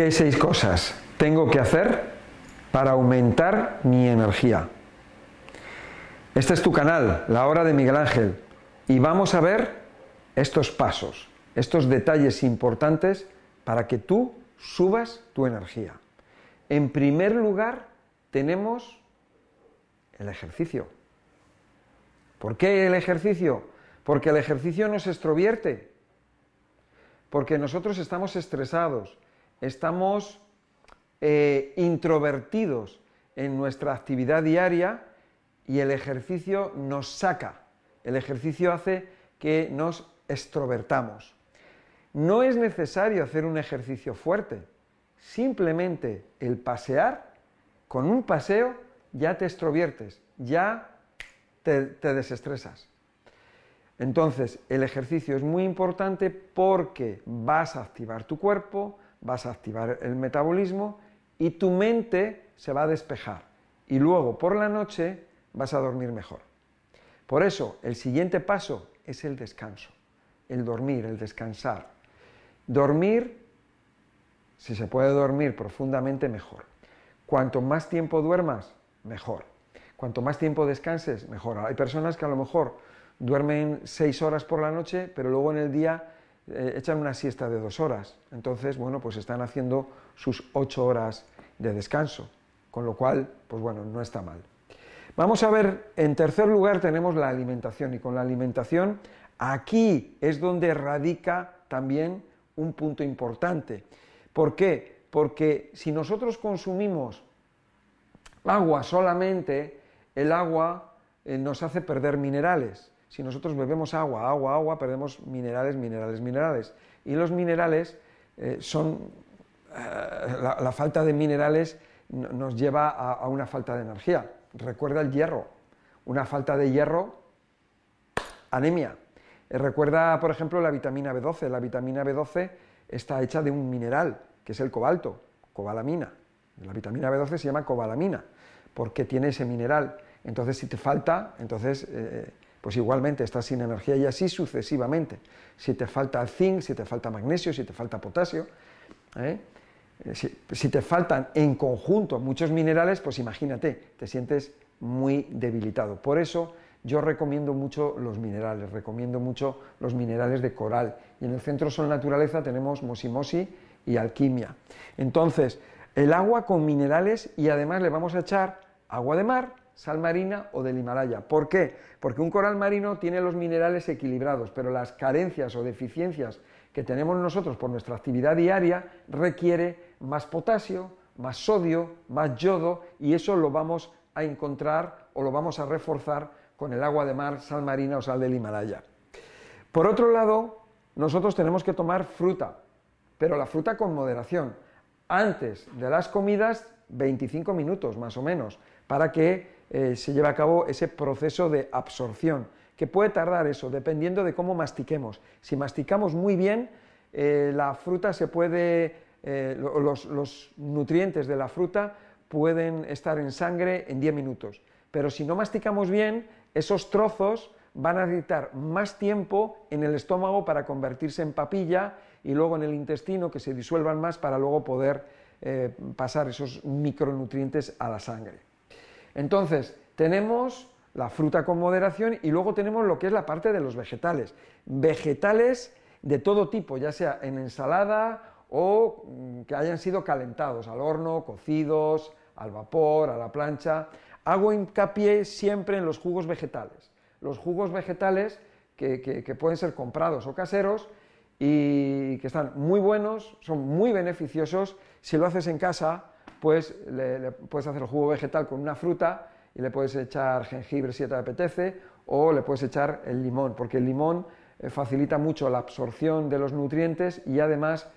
¿Qué seis cosas tengo que hacer para aumentar mi energía? Este es tu canal, La Hora de Miguel Ángel, y vamos a ver estos pasos, estos detalles importantes para que tú subas tu energía. En primer lugar, tenemos el ejercicio. ¿Por qué el ejercicio? Porque el ejercicio nos extrovierte, porque nosotros estamos estresados, estamos eh, introvertidos en nuestra actividad diaria y el ejercicio nos saca, el ejercicio hace que nos extrovertamos. No es necesario hacer un ejercicio fuerte, simplemente el pasear, con un paseo ya te extroviertes, ya te, te desestresas. Entonces, el ejercicio es muy importante porque vas a activar tu cuerpo, vas a activar el metabolismo y tu mente se va a despejar. Y luego, por la noche, vas a dormir mejor. Por eso, el siguiente paso es el descanso, el dormir, el descansar. Dormir, si se puede dormir profundamente, mejor. Cuanto más tiempo duermas, mejor. Cuanto más tiempo descanses, mejor. Hay personas que a lo mejor duermen seis horas por la noche, pero luego en el día eh, echan una siesta de dos horas. Entonces, bueno, pues están haciendo sus ocho horas de descanso, con lo cual, pues bueno, no está mal. Vamos a ver, en tercer lugar tenemos la alimentación y con la alimentación aquí es donde radica también un punto importante. ¿Por qué? Porque si nosotros consumimos agua solamente, el agua eh, nos hace perder minerales. Si nosotros bebemos agua, agua, agua, perdemos minerales, minerales, minerales. Y los minerales eh, son, eh, la, falta de minerales nos lleva a una falta de energía. Recuerda el hierro. Una falta de hierro, anemia. Eh, recuerda, por ejemplo, la vitamina B12. La vitamina B12 está hecha de un mineral, que es el cobalto, cobalamina. La vitamina B12 se llama cobalamina, porque tiene ese mineral. Entonces, si te falta, entonces, pues igualmente estás sin energía y así sucesivamente. Si te falta zinc, si te falta magnesio, si te falta potasio, ¿eh? Eh, si, te faltan en conjunto muchos minerales, pues imagínate, te sientes muy debilitado. Por eso yo recomiendo mucho los minerales, recomiendo mucho los minerales de coral. Y en el Centro Sol Naturaleza tenemos mosimosi y alquimia. Entonces, el agua con minerales y además le vamos a echar agua de mar, sal marina o del Himalaya. ¿Por qué? Porque un coral marino tiene los minerales equilibrados, pero las carencias o deficiencias que tenemos nosotros por nuestra actividad diaria requiere más potasio, más sodio, más yodo y eso lo vamos a encontrar o lo vamos a reforzar con el agua de mar, sal marina o sal del Himalaya. Por otro lado, nosotros tenemos que tomar fruta, pero la fruta con moderación. Antes de las comidas, 25 minutos más o menos, para que eh, se lleve a cabo ese proceso de absorción que puede tardar eso, dependiendo de cómo mastiquemos. Si masticamos muy bien, eh, fruta se puede, eh, los, nutrientes de la fruta pueden estar en sangre en 10 minutos. Pero si no masticamos bien, esos trozos van a necesitar más tiempo en el estómago para convertirse en papilla y luego en el intestino que se disuelvan más para luego poder eh, pasar esos micronutrientes a la sangre. Entonces, tenemos la fruta con moderación y luego tenemos lo que es la parte de los vegetales. Vegetales de todo tipo, ya sea en ensalada o mm, que hayan sido calentados al horno, cocidos, al vapor, a la plancha. Hago hincapié siempre en los jugos vegetales. Los jugos vegetales que, pueden ser comprados o caseros y que están muy buenos, son muy beneficiosos. Si lo haces en casa, pues le puedes hacer el jugo vegetal con una fruta y le puedes echar jengibre si te apetece o le puedes echar el limón, porque el limón eh, facilita mucho la absorción de los nutrientes y además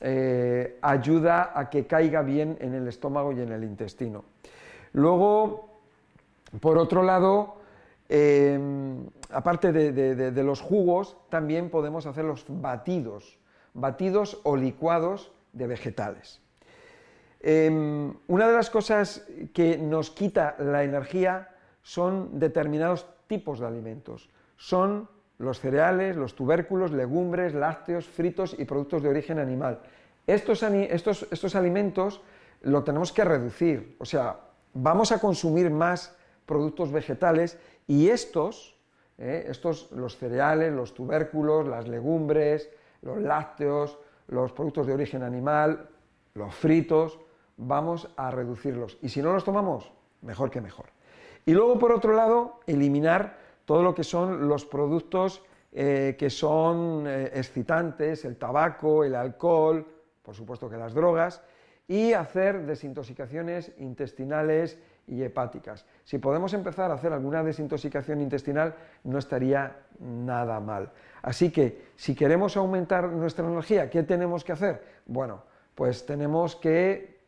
eh, ayuda a que caiga bien en el estómago y en el intestino. Luego, por otro lado, em, aparte de, los jugos, también podemos hacer los batidos, batidos o licuados de vegetales. Em, una de las cosas que nos quita la energía son determinados tipos de alimentos. Son los cereales, los tubérculos, legumbres, lácteos, fritos y productos de origen animal. estos, alimentos lo tenemos que reducir, o sea, vamos a consumir más productos vegetales y estos, eh, estos, los cereales, los tubérculos, las legumbres, los lácteos, los productos de origen animal, los fritos, vamos a reducirlos. Y si no los tomamos, mejor que mejor. Y luego, por otro lado, eliminar todo lo que son los productos eh, que son eh, excitantes, el tabaco, el alcohol, por supuesto que las drogas, y hacer desintoxicaciones intestinales y hepáticas. Si podemos empezar a hacer alguna desintoxicación intestinal, no estaría nada mal. Así que, si queremos aumentar nuestra energía, ¿qué tenemos que hacer? Bueno, pues tenemos que,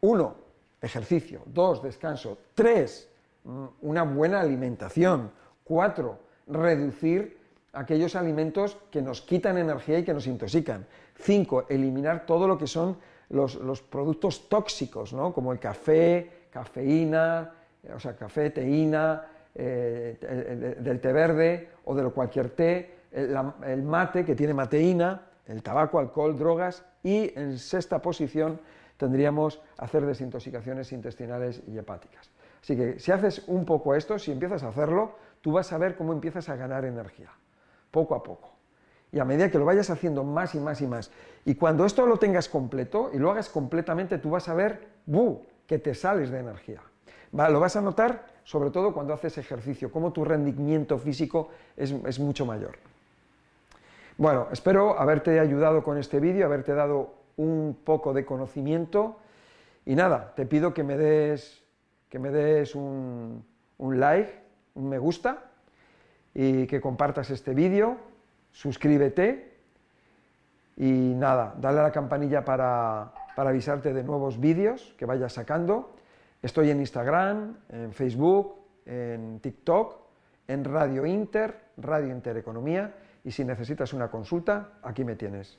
uno, ejercicio, dos, descanso, tres, mm, una buena alimentación, cuatro, reducir aquellos alimentos que nos quitan energía y que nos intoxican. Cinco, eliminar todo lo que son los, productos tóxicos, ¿no? como el café, cafeína, eh, o sea, café, teína, eh, del té verde o de cualquier té, el, mate que tiene mateína, el tabaco, alcohol, drogas y en sexta posición tendríamos hacer desintoxicaciones intestinales y hepáticas. Así que si haces un poco esto, si empiezas a hacerlo, tú vas a ver cómo empiezas a ganar energía, poco a poco. Y a medida que lo vayas haciendo más y más y más, y cuando esto lo tengas completo y lo hagas completamente, tú vas a ver, ¡buh!, que te sales de energía. lo vas a notar sobre todo cuando haces ejercicio, cómo tu rendimiento físico es, es mucho mayor. Bueno, espero haberte ayudado con este vídeo, haberte dado un poco de conocimiento y nada, te pido que me des, que me des un, un like, un me gusta y que compartas este vídeo, suscríbete y nada, dale a la campanilla para, para avisarte de nuevos vídeos que vaya sacando. Estoy en Instagram, en Facebook, en TikTok, en Radio Inter, Radio Intereconomía y si necesitas una consulta, aquí me tienes.